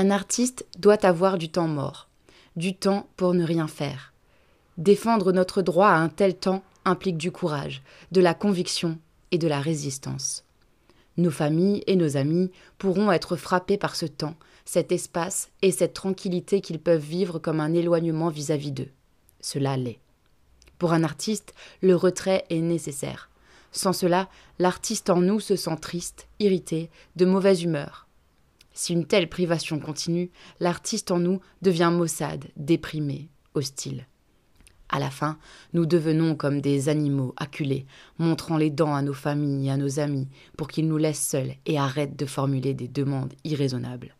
Un artiste doit avoir du temps mort, du temps pour ne rien faire. Défendre notre droit à un tel temps implique du courage, de la conviction et de la résistance. Nos familles et nos amis pourront être frappés par ce temps, cet espace et cette tranquillité qu'ils peuvent vivre comme un éloignement vis-à-vis d'eux. Cela l'est. Pour un artiste, le retrait est nécessaire. Sans cela, l'artiste en nous se sent triste, irrité, de mauvaise humeur. Si une telle privation continue, l'artiste en nous devient maussade, déprimé, hostile. À la fin, nous devenons comme des animaux acculés, montrant les dents à nos familles et à nos amis pour qu'ils nous laissent seuls et arrêtent de formuler des demandes irraisonnables.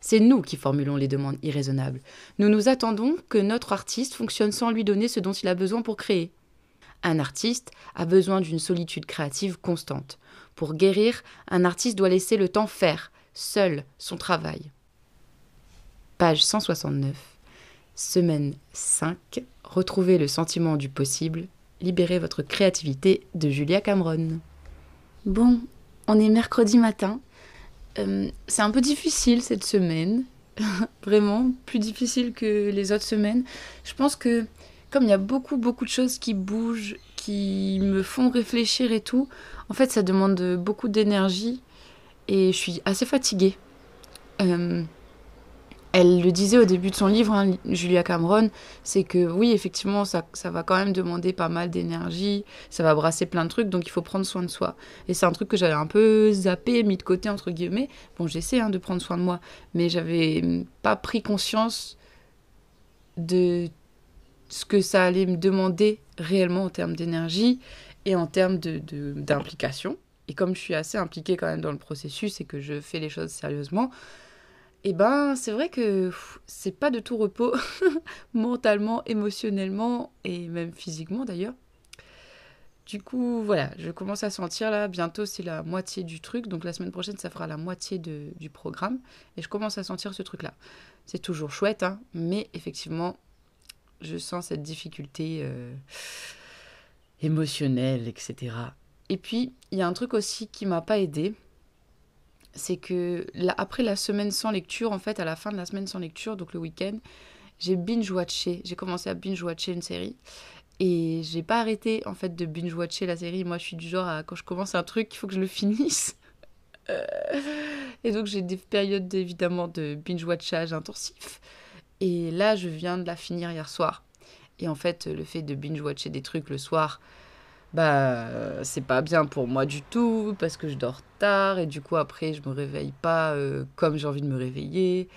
C'est nous qui formulons les demandes irraisonnables. Nous nous attendons que notre artiste fonctionne sans lui donner ce dont il a besoin pour créer. Un artiste a besoin d'une solitude créative constante. Pour guérir, un artiste doit laisser le temps faire, seul, son travail. Page 169. Semaine 5. Retrouvez le sentiment du possible. Libérez votre créativité de Julia Cameron. Bon, on est mercredi matin. Euh, c'est un peu difficile cette semaine. Vraiment, plus difficile que les autres semaines. Je pense que comme il y a beaucoup, beaucoup de choses qui bougent, qui me font réfléchir et tout, en fait, ça demande beaucoup d'énergie et je suis assez fatiguée. Euh, elle le disait au début de son livre, hein, Julia Cameron, c'est que oui, effectivement, ça, ça, va quand même demander pas mal d'énergie, ça va brasser plein de trucs, donc il faut prendre soin de soi. Et c'est un truc que j'avais un peu zappé, mis de côté, entre guillemets. Bon, j'essaie hein, de prendre soin de moi, mais j'avais pas pris conscience de ce que ça allait me demander réellement en termes d'énergie et en termes d'implication. De, et comme je suis assez impliquée quand même dans le processus et que je fais les choses sérieusement, et eh ben c'est vrai que c'est pas de tout repos mentalement, émotionnellement et même physiquement d'ailleurs. Du coup, voilà, je commence à sentir là, bientôt c'est la moitié du truc, donc la semaine prochaine ça fera la moitié du programme, et je commence à sentir ce truc-là. C'est toujours chouette, hein, mais effectivement, je sens cette difficulté euh, émotionnelle, etc. Et puis, il y a un truc aussi qui m'a pas aidé, c'est que après la semaine sans lecture, en fait, à la fin de la semaine sans lecture, donc le week-end, j'ai binge-watché, j'ai commencé à binge-watcher une série. Et j'ai pas arrêté en fait de binge-watcher la série. Moi, je suis du genre à quand je commence un truc, il faut que je le finisse. et donc, j'ai des périodes évidemment de binge-watchage intensif. Et là, je viens de la finir hier soir. Et en fait, le fait de binge-watcher des trucs le soir, bah, c'est pas bien pour moi du tout, parce que je dors tard, et du coup, après, je me réveille pas euh, comme j'ai envie de me réveiller.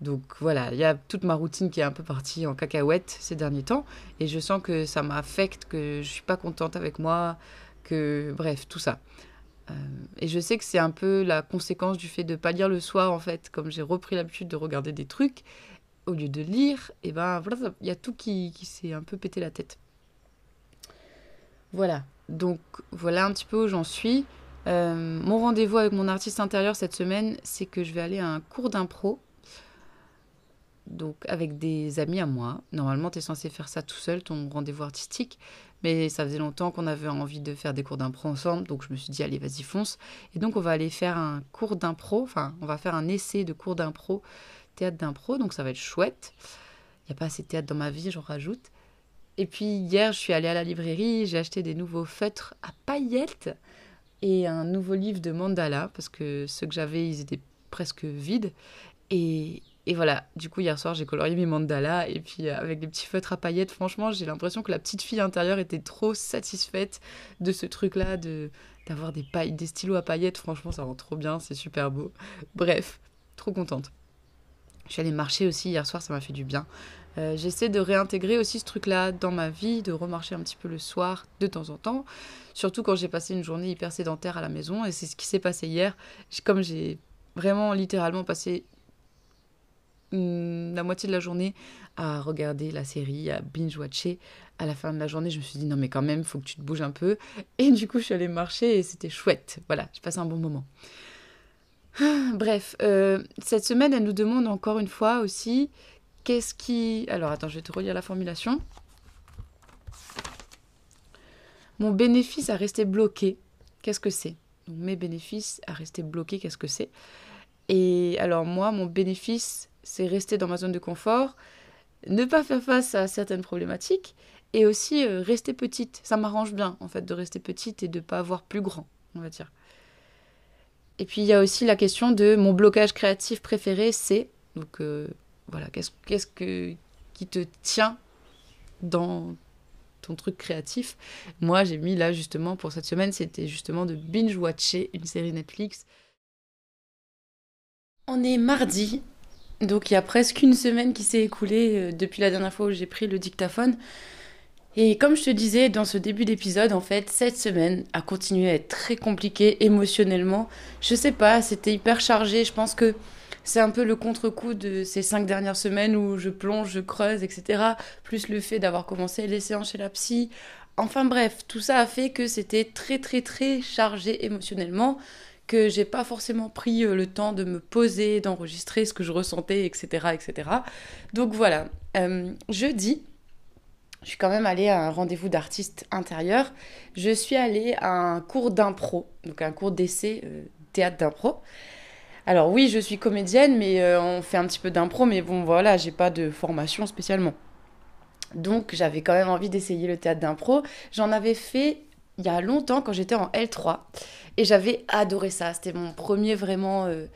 Donc voilà, il y a toute ma routine qui est un peu partie en cacahuète ces derniers temps, et je sens que ça m'affecte, que je suis pas contente avec moi, que bref, tout ça. Euh, et je sais que c'est un peu la conséquence du fait de pas lire le soir, en fait, comme j'ai repris l'habitude de regarder des trucs, au lieu de lire, et ben voilà, il y a tout qui, qui s'est un peu pété la tête. Voilà, donc voilà un petit peu où j'en suis. Euh, mon rendez-vous avec mon artiste intérieur cette semaine, c'est que je vais aller à un cours d'impro. Donc avec des amis à moi. Normalement, tu es censé faire ça tout seul, ton rendez-vous artistique. Mais ça faisait longtemps qu'on avait envie de faire des cours d'impro ensemble. Donc je me suis dit, allez, vas-y, fonce. Et donc on va aller faire un cours d'impro. Enfin, on va faire un essai de cours d'impro théâtre d'impro, donc ça va être chouette. Il n'y a pas assez de théâtre dans ma vie, j'en rajoute. Et puis hier, je suis allée à la librairie, j'ai acheté des nouveaux feutres à paillettes et un nouveau livre de mandala, parce que ceux que j'avais, ils étaient presque vides. Et, et voilà, du coup, hier soir, j'ai colorié mes mandalas. Et puis, euh, avec des petits feutres à paillettes, franchement, j'ai l'impression que la petite fille intérieure était trop satisfaite de ce truc-là, de d'avoir des, des stylos à paillettes. Franchement, ça rend trop bien, c'est super beau. Bref, trop contente. Je suis allée marcher aussi hier soir, ça m'a fait du bien. Euh, j'essaie de réintégrer aussi ce truc-là dans ma vie, de remarcher un petit peu le soir de temps en temps, surtout quand j'ai passé une journée hyper sédentaire à la maison, et c'est ce qui s'est passé hier. Comme j'ai vraiment littéralement passé la moitié de la journée à regarder la série, à binge-watcher, à la fin de la journée, je me suis dit non mais quand même, faut que tu te bouges un peu. Et du coup, je suis allée marcher et c'était chouette. Voilà, j'ai passé un bon moment. Bref, euh, cette semaine, elle nous demande encore une fois aussi qu'est-ce qui... Alors attends, je vais te relire la formulation. Mon bénéfice à rester bloqué, qu'est-ce que c'est? Mes bénéfices à rester bloqué, qu'est-ce que c'est? Et alors moi, mon bénéfice, c'est rester dans ma zone de confort, ne pas faire face à certaines problématiques et aussi euh, rester petite. Ça m'arrange bien en fait de rester petite et de pas avoir plus grand, on va dire. Et puis il y a aussi la question de mon blocage créatif préféré, c'est donc euh, voilà, qu'est-ce, que qui te tient dans ton truc créatif? Moi, j'ai mis là justement pour cette semaine, c'était justement de binge-watcher une série Netflix. On est mardi, donc il y a presque une semaine qui s'est écoulée euh, depuis la dernière fois où j'ai pris le dictaphone. Et comme je te disais dans ce début d'épisode, en fait, cette semaine a continué à être très compliquée émotionnellement. Je sais pas, c'était hyper chargé. Je pense que c'est un peu le contre-coup de ces cinq dernières semaines où je plonge, je creuse, etc. Plus le fait d'avoir commencé les séances chez la psy. Enfin bref, tout ça a fait que c'était très très très chargé émotionnellement, que j'ai pas forcément pris euh, le temps de me poser, d'enregistrer ce que je ressentais, etc. etc. Donc voilà, euh, jeudi, je suis quand même allée à un rendez-vous d'artiste intérieur. Je suis allée à un cours d'impro, donc un cours d'essai euh, théâtre d'impro. Alors oui, je suis comédienne, mais euh, on fait un petit peu d'impro, mais bon voilà, j'ai pas de formation spécialement. Donc j'avais quand même envie d'essayer le théâtre d'impro. J'en avais fait il y a longtemps quand j'étais en L3 et j'avais adoré ça. C'était mon premier vraiment euh,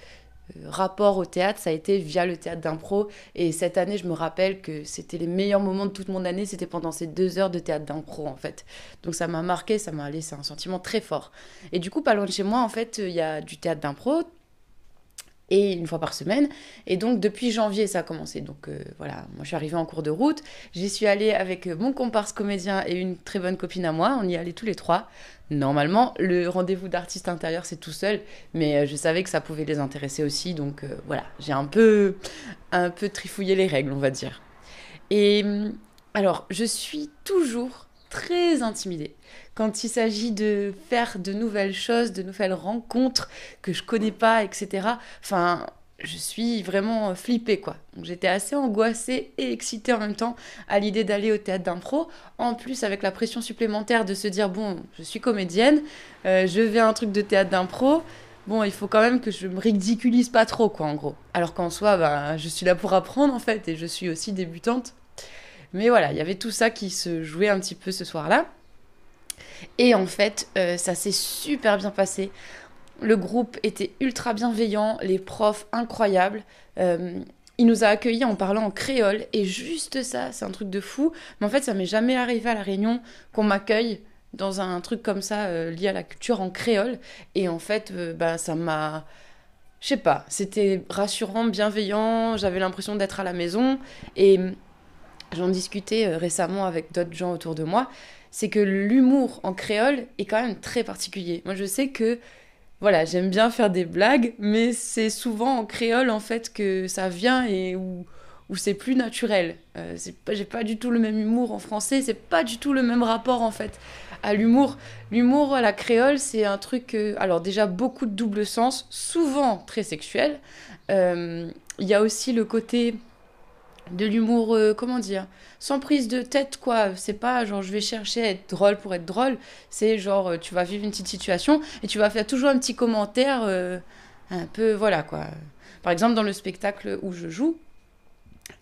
euh, rapport au théâtre, ça a été via le théâtre d'impro. Et cette année, je me rappelle que c'était les meilleurs moments de toute mon année, c'était pendant ces deux heures de théâtre d'impro en fait. Donc ça m'a marqué, ça m'a laissé un sentiment très fort. Et du coup, pas loin de chez moi, en fait, il y a du théâtre d'impro et une fois par semaine. Et donc depuis janvier, ça a commencé. Donc euh, voilà, moi je suis arrivée en cours de route. J'y suis allée avec mon comparse comédien et une très bonne copine à moi. On y allait tous les trois. Normalement, le rendez-vous d'artiste intérieur, c'est tout seul, mais euh, je savais que ça pouvait les intéresser aussi. Donc euh, voilà, j'ai un peu, un peu trifouillé les règles, on va dire. Et alors, je suis toujours très intimidée quand il s'agit de faire de nouvelles choses, de nouvelles rencontres que je connais pas, etc. Enfin, je suis vraiment flippée, quoi. j'étais assez angoissée et excitée en même temps à l'idée d'aller au théâtre d'impro. En plus, avec la pression supplémentaire de se dire, bon, je suis comédienne, euh, je vais à un truc de théâtre d'impro. Bon, il faut quand même que je me ridiculise pas trop, quoi, en gros. Alors qu'en soi, ben, je suis là pour apprendre, en fait, et je suis aussi débutante. Mais voilà, il y avait tout ça qui se jouait un petit peu ce soir-là. Et en fait, euh, ça s'est super bien passé. Le groupe était ultra bienveillant, les profs incroyables. Euh, il nous a accueillis en parlant en créole et juste ça, c'est un truc de fou. Mais en fait, ça m'est jamais arrivé à la Réunion qu'on m'accueille dans un truc comme ça euh, lié à la culture en créole. Et en fait, bah, ça m'a, je sais pas, c'était rassurant, bienveillant. J'avais l'impression d'être à la maison et j'en discutais récemment avec d'autres gens autour de moi c'est que l'humour en créole est quand même très particulier. Moi, je sais que voilà, j'aime bien faire des blagues, mais c'est souvent en créole en fait que ça vient et où, c'est plus naturel. Euh, j'ai pas du tout le même humour en français, c'est pas du tout le même rapport en fait à l'humour. L'humour à la créole, c'est un truc, alors déjà beaucoup de double sens, souvent très sexuel. Euh, il y a aussi le côté de l'humour, euh, comment dire, sans prise de tête, quoi. C'est pas genre je vais chercher à être drôle pour être drôle. C'est genre euh, tu vas vivre une petite situation et tu vas faire toujours un petit commentaire, euh, un peu, voilà, quoi. Par exemple, dans le spectacle où je joue,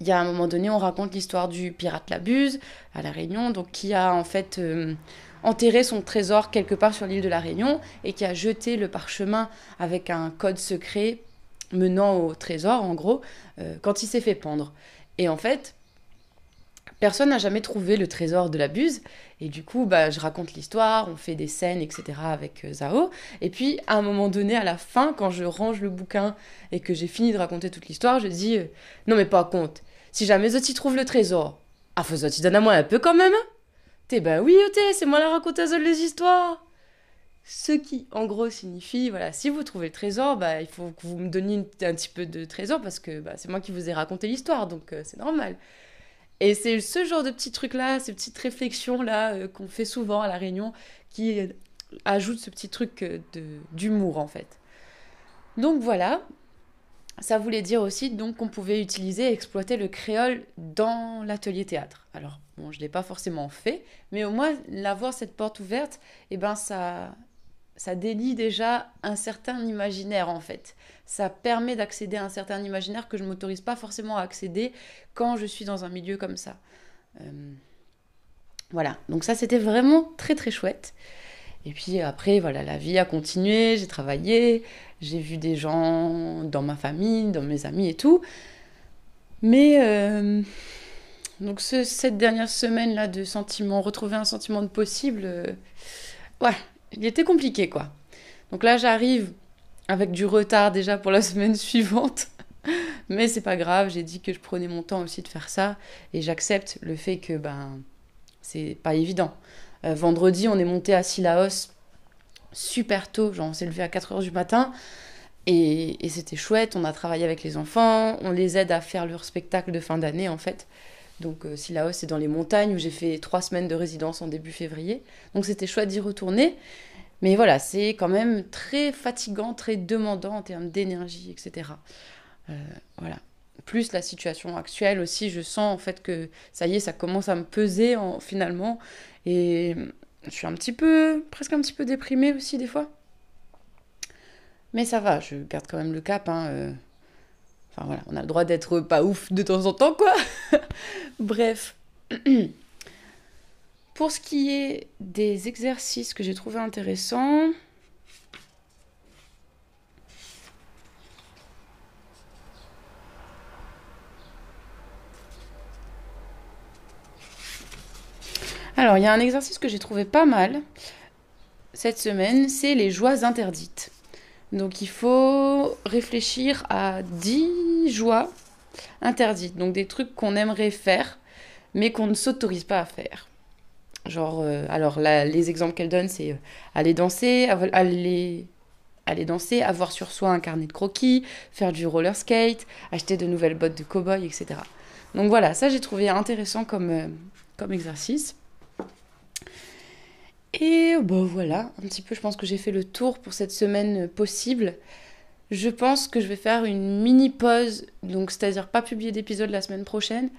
il y a un moment donné, on raconte l'histoire du pirate Labuse à La Réunion, donc qui a en fait enterré son trésor quelque part sur l'île de La Réunion et qui a jeté le parchemin avec un code secret menant au trésor, en gros, quand il s'est fait pendre. Et en fait, personne n'a jamais trouvé le trésor de la buse. Et du coup, bah, je raconte l'histoire, on fait des scènes, etc. avec euh, Zao. Et puis, à un moment donné, à la fin, quand je range le bouquin et que j'ai fini de raconter toute l'histoire, je dis euh, Non, mais pas compte. Si jamais Zoti trouve le trésor, ah, faut Zoti donne à moi un peu quand même. T'es ben oui, c'est moi la raconteuse des histoires. Ce qui, en gros, signifie, voilà, si vous trouvez le trésor, bah, il faut que vous me donniez un petit peu de trésor parce que bah, c'est moi qui vous ai raconté l'histoire, donc euh, c'est normal. Et c'est ce genre de petits trucs-là, ces petites réflexions-là euh, qu'on fait souvent à La Réunion qui euh, ajoutent ce petit truc d'humour, en fait. Donc voilà, ça voulait dire aussi donc qu'on pouvait utiliser et exploiter le créole dans l'atelier théâtre. Alors, bon, je ne l'ai pas forcément fait, mais au moins, l'avoir cette porte ouverte, et eh ben ça ça délie déjà un certain imaginaire en fait. Ça permet d'accéder à un certain imaginaire que je ne m'autorise pas forcément à accéder quand je suis dans un milieu comme ça. Euh, voilà, donc ça c'était vraiment très très chouette. Et puis après, voilà, la vie a continué, j'ai travaillé, j'ai vu des gens dans ma famille, dans mes amis et tout. Mais euh, donc cette dernière semaine là de sentiment, retrouver un sentiment de possible, euh, ouais, il était compliqué quoi. Donc là j'arrive avec du retard déjà pour la semaine suivante. Mais c'est pas grave, j'ai dit que je prenais mon temps aussi de faire ça et j'accepte le fait que ben c'est pas évident. Euh, vendredi, on est monté à Silaos super tôt, genre on s'est levé à 4h du matin et, et c'était chouette, on a travaillé avec les enfants, on les aide à faire leur spectacle de fin d'année en fait. Donc euh, Silaos, c'est dans les montagnes où j'ai fait trois semaines de résidence en début février. Donc c'était chouette d'y retourner. Mais voilà, c'est quand même très fatigant, très demandant en termes d'énergie, etc. Euh, voilà. Plus la situation actuelle aussi, je sens en fait que ça y est, ça commence à me peser en, finalement. Et je suis un petit peu, presque un petit peu déprimée aussi des fois. Mais ça va, je garde quand même le cap. Hein, euh. Enfin voilà, on a le droit d'être pas ouf de temps en temps, quoi. Bref. Pour ce qui est des exercices que j'ai trouvé intéressants, Alors, il y a un exercice que j'ai trouvé pas mal cette semaine, c'est les joies interdites. Donc, il faut réfléchir à 10 joies interdites, donc des trucs qu'on aimerait faire, mais qu'on ne s'autorise pas à faire. Genre, euh, alors là, les exemples qu'elle donne, c'est euh, aller danser, aller, aller danser, avoir sur soi un carnet de croquis, faire du roller skate, acheter de nouvelles bottes de cow-boy, etc. Donc voilà, ça j'ai trouvé intéressant comme, euh, comme exercice. Et bon voilà, un petit peu, je pense que j'ai fait le tour pour cette semaine possible. Je pense que je vais faire une mini pause, donc c'est-à-dire pas publier d'épisode la semaine prochaine.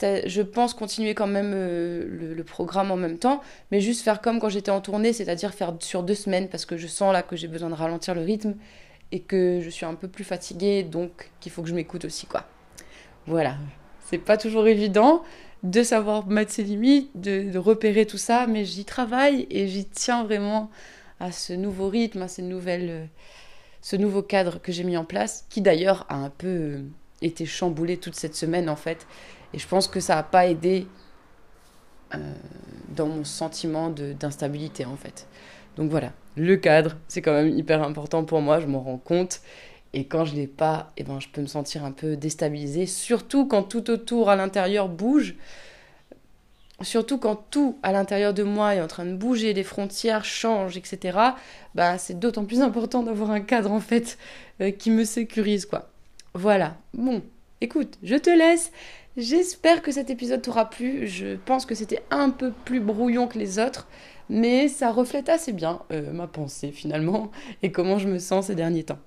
Je pense continuer quand même euh, le, programme en même temps, mais juste faire comme quand j'étais en tournée, c'est-à-dire faire sur deux semaines parce que je sens là que j'ai besoin de ralentir le rythme et que je suis un peu plus fatiguée, donc qu'il faut que je m'écoute aussi quoi. Voilà, c'est pas toujours évident, de savoir mettre ses limites, de, repérer tout ça, mais j'y travaille et j'y tiens vraiment à ce nouveau rythme, à euh, ce nouveau cadre que j'ai mis en place, qui d'ailleurs a un peu euh, été chamboulé toute cette semaine en fait. Et je pense que ça n'a pas aidé euh, dans mon sentiment d'instabilité en fait. Donc voilà, le cadre, c'est quand même hyper important pour moi, je m'en rends compte. Et quand je l'ai pas, eh ben, je peux me sentir un peu déstabilisée, surtout quand tout autour à l'intérieur bouge. Surtout quand tout à l'intérieur de moi est en train de bouger, les frontières changent, etc. Bah, c'est d'autant plus important d'avoir un cadre en fait euh, qui me sécurise quoi. Voilà. Bon, écoute, je te laisse. J'espère que cet épisode t'aura plu. Je pense que c'était un peu plus brouillon que les autres, mais ça reflète assez bien euh, ma pensée finalement et comment je me sens ces derniers temps.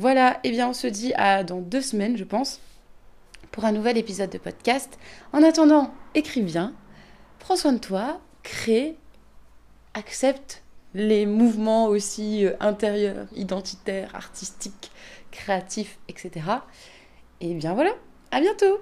Voilà, et eh bien on se dit à dans deux semaines, je pense, pour un nouvel épisode de podcast. En attendant, écris bien, prends soin de toi, crée, accepte les mouvements aussi euh, intérieurs, identitaires, artistiques, créatifs, etc. Et bien voilà, à bientôt